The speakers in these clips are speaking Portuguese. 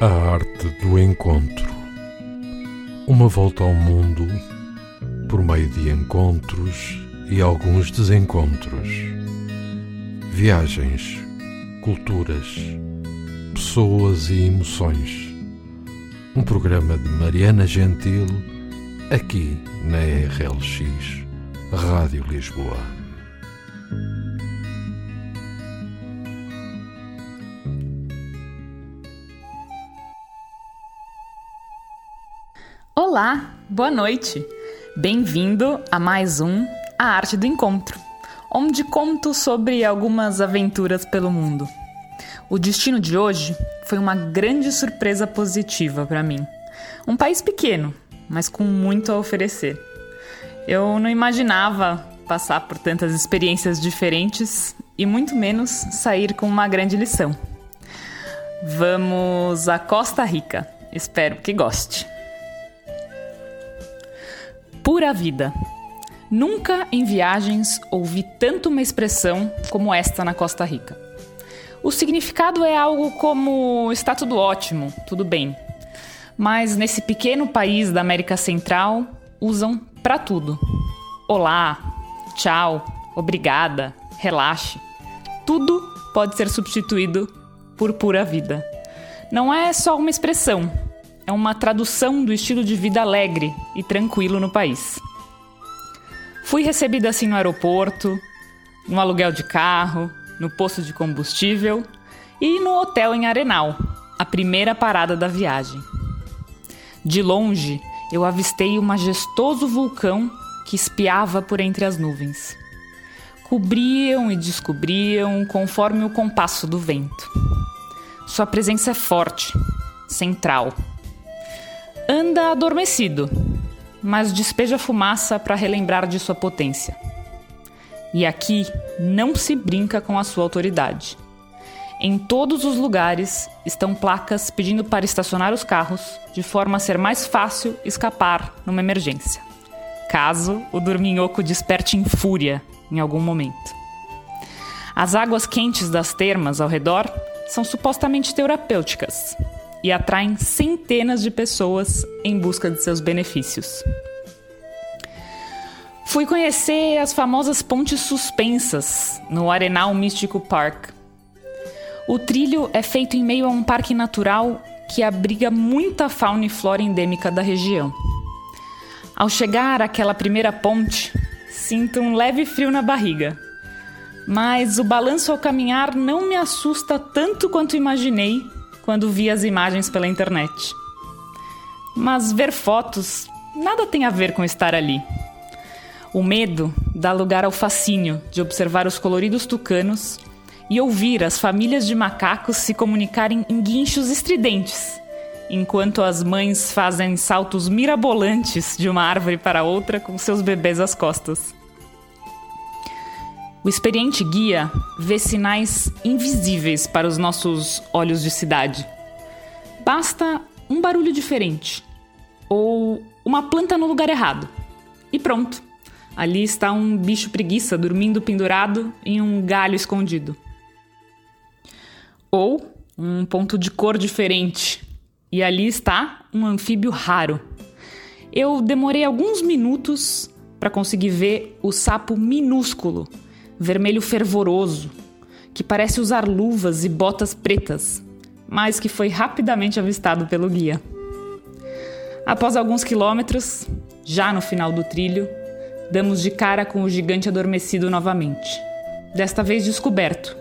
A arte do encontro. Uma volta ao mundo por meio de encontros e alguns desencontros. Viagens, culturas, pessoas e emoções. Um programa de Mariana Gentil, aqui na RLX, Rádio Lisboa. Olá, boa noite. Bem-vindo a mais um A Arte do Encontro, onde conto sobre algumas aventuras pelo mundo. O destino de hoje foi uma grande surpresa positiva para mim. Um país pequeno, mas com muito a oferecer. Eu não imaginava passar por tantas experiências diferentes e muito menos sair com uma grande lição. Vamos a Costa Rica. Espero que goste. Pura vida. Nunca em viagens ouvi tanto uma expressão como esta na Costa Rica. O significado é algo como está tudo ótimo, tudo bem. Mas nesse pequeno país da América Central, usam para tudo. Olá, tchau, obrigada, relaxe. Tudo pode ser substituído por pura vida. Não é só uma expressão, é uma tradução do estilo de vida alegre e tranquilo no país. Fui recebida assim no aeroporto, no aluguel de carro, no posto de combustível e no hotel em Arenal, a primeira parada da viagem. De longe, eu avistei o majestoso vulcão que espiava por entre as nuvens. Cobriam e descobriam conforme o compasso do vento. Sua presença é forte, central anda adormecido, mas despeja fumaça para relembrar de sua potência. E aqui não se brinca com a sua autoridade. Em todos os lugares estão placas pedindo para estacionar os carros de forma a ser mais fácil escapar numa emergência, caso o dorminhoco desperte em fúria em algum momento. As águas quentes das termas ao redor são supostamente terapêuticas, e atraem centenas de pessoas em busca de seus benefícios. Fui conhecer as famosas pontes suspensas no Arenal Místico Park. O trilho é feito em meio a um parque natural que abriga muita fauna e flora endêmica da região. Ao chegar àquela primeira ponte, sinto um leve frio na barriga. Mas o balanço ao caminhar não me assusta tanto quanto imaginei quando vi as imagens pela internet. Mas ver fotos nada tem a ver com estar ali. O medo dá lugar ao fascínio de observar os coloridos tucanos e ouvir as famílias de macacos se comunicarem em guinchos estridentes, enquanto as mães fazem saltos mirabolantes de uma árvore para outra com seus bebês às costas. O experiente guia vê sinais invisíveis para os nossos olhos de cidade. Basta um barulho diferente ou uma planta no lugar errado. E pronto. Ali está um bicho preguiça dormindo pendurado em um galho escondido. Ou um ponto de cor diferente. E ali está um anfíbio raro. Eu demorei alguns minutos para conseguir ver o sapo minúsculo vermelho fervoroso, que parece usar luvas e botas pretas, mas que foi rapidamente avistado pelo guia. Após alguns quilômetros, já no final do trilho, damos de cara com o gigante adormecido novamente. Desta vez descoberto,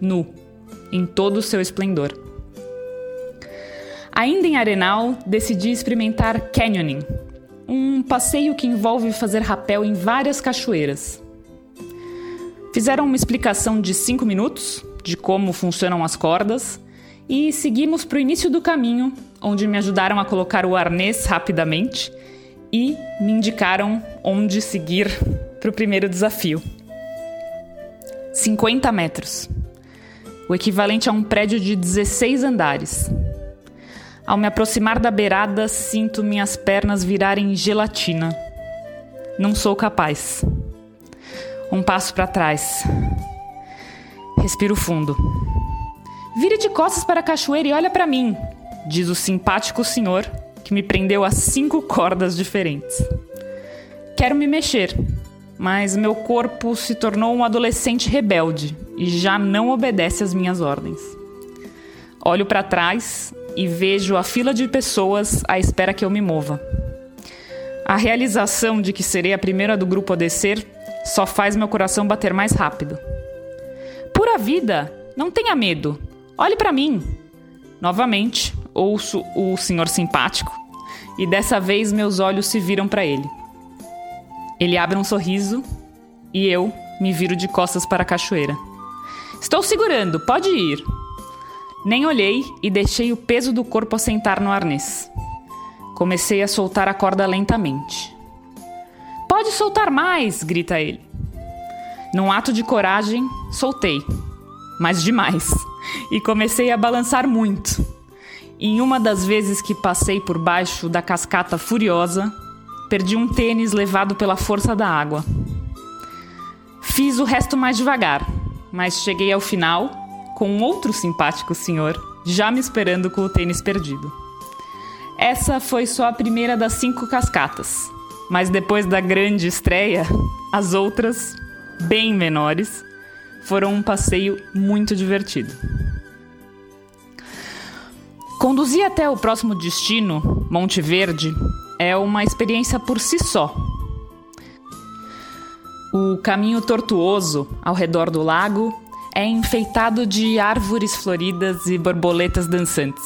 nu, em todo o seu esplendor. Ainda em Arenal, decidi experimentar canyoning, um passeio que envolve fazer rapel em várias cachoeiras. Fizeram uma explicação de cinco minutos de como funcionam as cordas e seguimos para o início do caminho, onde me ajudaram a colocar o arnês rapidamente e me indicaram onde seguir para o primeiro desafio. 50 metros, o equivalente a um prédio de 16 andares. Ao me aproximar da beirada, sinto minhas pernas virarem gelatina. Não sou capaz. Um passo para trás. Respiro fundo. Vire de costas para a cachoeira e olha para mim. diz o simpático senhor que me prendeu a cinco cordas diferentes. Quero me mexer, mas meu corpo se tornou um adolescente rebelde e já não obedece às minhas ordens. Olho para trás e vejo a fila de pessoas à espera que eu me mova. A realização de que serei a primeira do grupo a descer só faz meu coração bater mais rápido. Pura vida, não tenha medo. Olhe para mim. Novamente, ouço o senhor simpático e dessa vez meus olhos se viram para ele. Ele abre um sorriso e eu me viro de costas para a cachoeira. Estou segurando, pode ir. Nem olhei e deixei o peso do corpo assentar no arnês. Comecei a soltar a corda lentamente. Pode soltar mais, grita ele. Num ato de coragem, soltei, mas demais, e comecei a balançar muito. Em uma das vezes que passei por baixo da cascata furiosa, Perdi um tênis levado pela força da água. Fiz o resto mais devagar, mas cheguei ao final com outro simpático senhor já me esperando com o tênis perdido. Essa foi só a primeira das cinco cascatas, mas depois da grande estreia, as outras, bem menores, foram um passeio muito divertido. Conduzir até o próximo destino, Monte Verde, é uma experiência por si só. O caminho tortuoso ao redor do lago é enfeitado de árvores floridas e borboletas dançantes.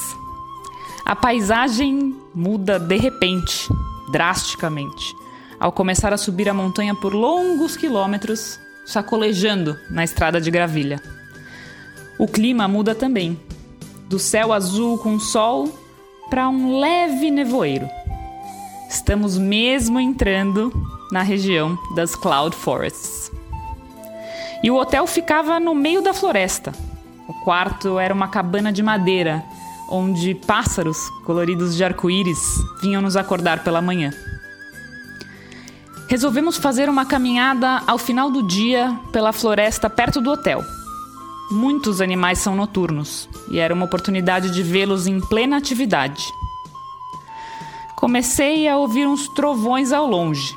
A paisagem muda de repente, drasticamente, ao começar a subir a montanha por longos quilômetros, sacolejando na estrada de gravilha. O clima muda também, do céu azul com sol para um leve nevoeiro. Estamos mesmo entrando na região das Cloud Forests. E o hotel ficava no meio da floresta. O quarto era uma cabana de madeira, onde pássaros coloridos de arco-íris vinham nos acordar pela manhã. Resolvemos fazer uma caminhada ao final do dia pela floresta perto do hotel. Muitos animais são noturnos e era uma oportunidade de vê-los em plena atividade comecei a ouvir uns trovões ao longe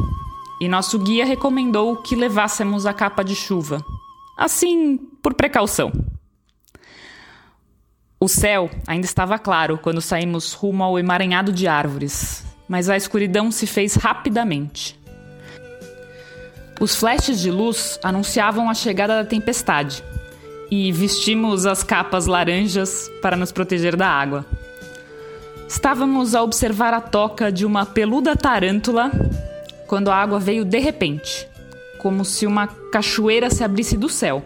e nosso guia recomendou que levássemos a capa de chuva, assim por precaução. O céu ainda estava claro quando saímos rumo ao emaranhado de árvores, mas a escuridão se fez rapidamente. Os flashes de luz anunciavam a chegada da tempestade e vestimos as capas laranjas para nos proteger da água. Estávamos a observar a toca de uma peluda tarântula quando a água veio de repente, como se uma cachoeira se abrisse do céu.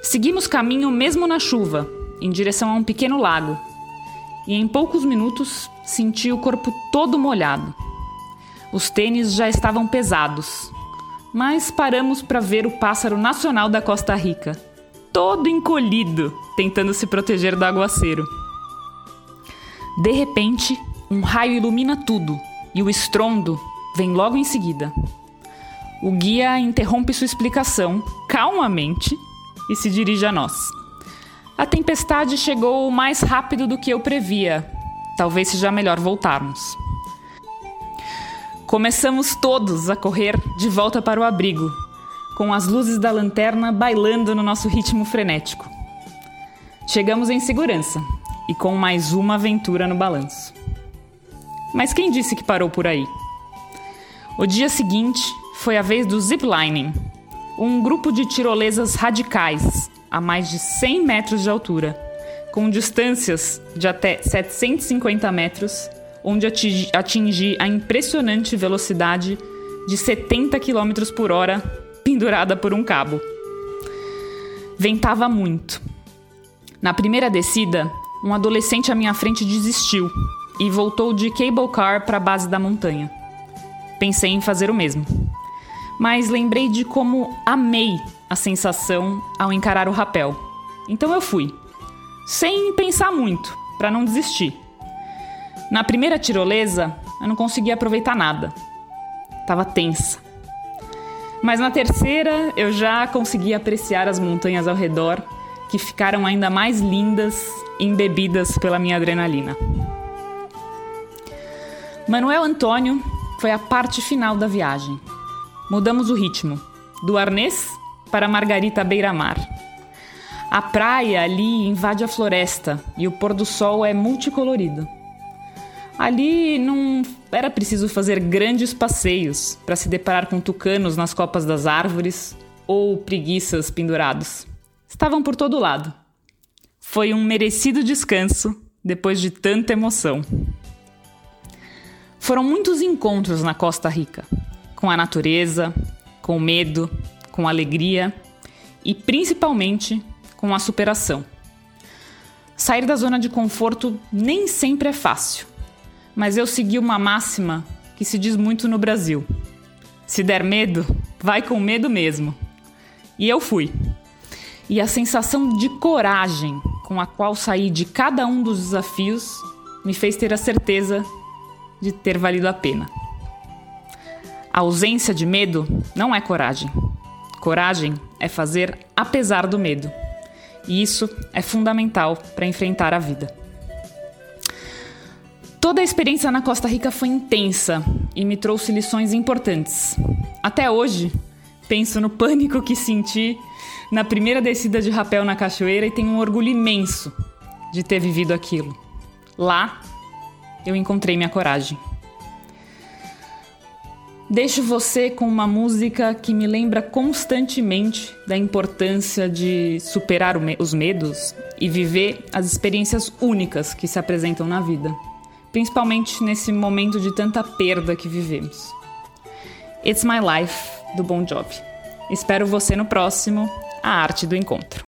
Seguimos caminho mesmo na chuva, em direção a um pequeno lago, e em poucos minutos senti o corpo todo molhado. Os tênis já estavam pesados, mas paramos para ver o pássaro nacional da Costa Rica, todo encolhido, tentando se proteger do aguaceiro. De repente, um raio ilumina tudo e o estrondo vem logo em seguida. O guia interrompe sua explicação calmamente e se dirige a nós. A tempestade chegou mais rápido do que eu previa. Talvez seja melhor voltarmos. Começamos todos a correr de volta para o abrigo, com as luzes da lanterna bailando no nosso ritmo frenético. Chegamos em segurança e com mais uma aventura no balanço. Mas quem disse que parou por aí? O dia seguinte foi a vez do ziplining, um grupo de tirolesas radicais a mais de 100 metros de altura, com distâncias de até 750 metros, onde atingi a impressionante velocidade de 70 km por hora pendurada por um cabo. Ventava muito. Na primeira descida, um adolescente à minha frente desistiu e voltou de cable car para a base da montanha. Pensei em fazer o mesmo. Mas lembrei de como amei a sensação ao encarar o rapel. Então eu fui, sem pensar muito, para não desistir. Na primeira tirolesa, eu não conseguia aproveitar nada. Tava tensa. Mas na terceira, eu já conseguia apreciar as montanhas ao redor que ficaram ainda mais lindas, embebidas pela minha adrenalina. Manuel Antônio foi a parte final da viagem. Mudamos o ritmo, do arnês para Margarita Beira-Mar. A praia ali invade a floresta e o pôr do sol é multicolorido. Ali não era preciso fazer grandes passeios para se deparar com tucanos nas copas das árvores ou preguiças pendurados. Estavam por todo lado. Foi um merecido descanso depois de tanta emoção. Foram muitos encontros na Costa Rica, com a natureza, com o medo, com a alegria e principalmente com a superação. Sair da zona de conforto nem sempre é fácil, mas eu segui uma máxima que se diz muito no Brasil: se der medo, vai com medo mesmo. E eu fui. E a sensação de coragem com a qual saí de cada um dos desafios me fez ter a certeza de ter valido a pena. A ausência de medo não é coragem. Coragem é fazer apesar do medo. E isso é fundamental para enfrentar a vida. Toda a experiência na Costa Rica foi intensa e me trouxe lições importantes. Até hoje, penso no pânico que senti na primeira descida de rapel na cachoeira e tenho um orgulho imenso de ter vivido aquilo. Lá, eu encontrei minha coragem. Deixo você com uma música que me lembra constantemente da importância de superar os medos e viver as experiências únicas que se apresentam na vida, principalmente nesse momento de tanta perda que vivemos. It's My Life, do Bon Jovi. Espero você no próximo A Arte do Encontro.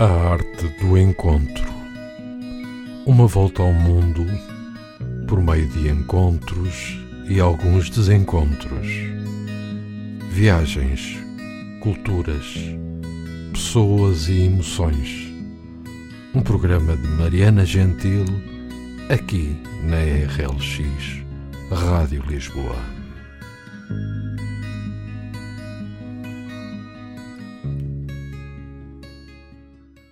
A arte do encontro. Uma volta ao mundo por meio de encontros e alguns desencontros. Viagens, culturas, pessoas e emoções. Um programa de Mariana Gentil, aqui na RLX, Rádio Lisboa.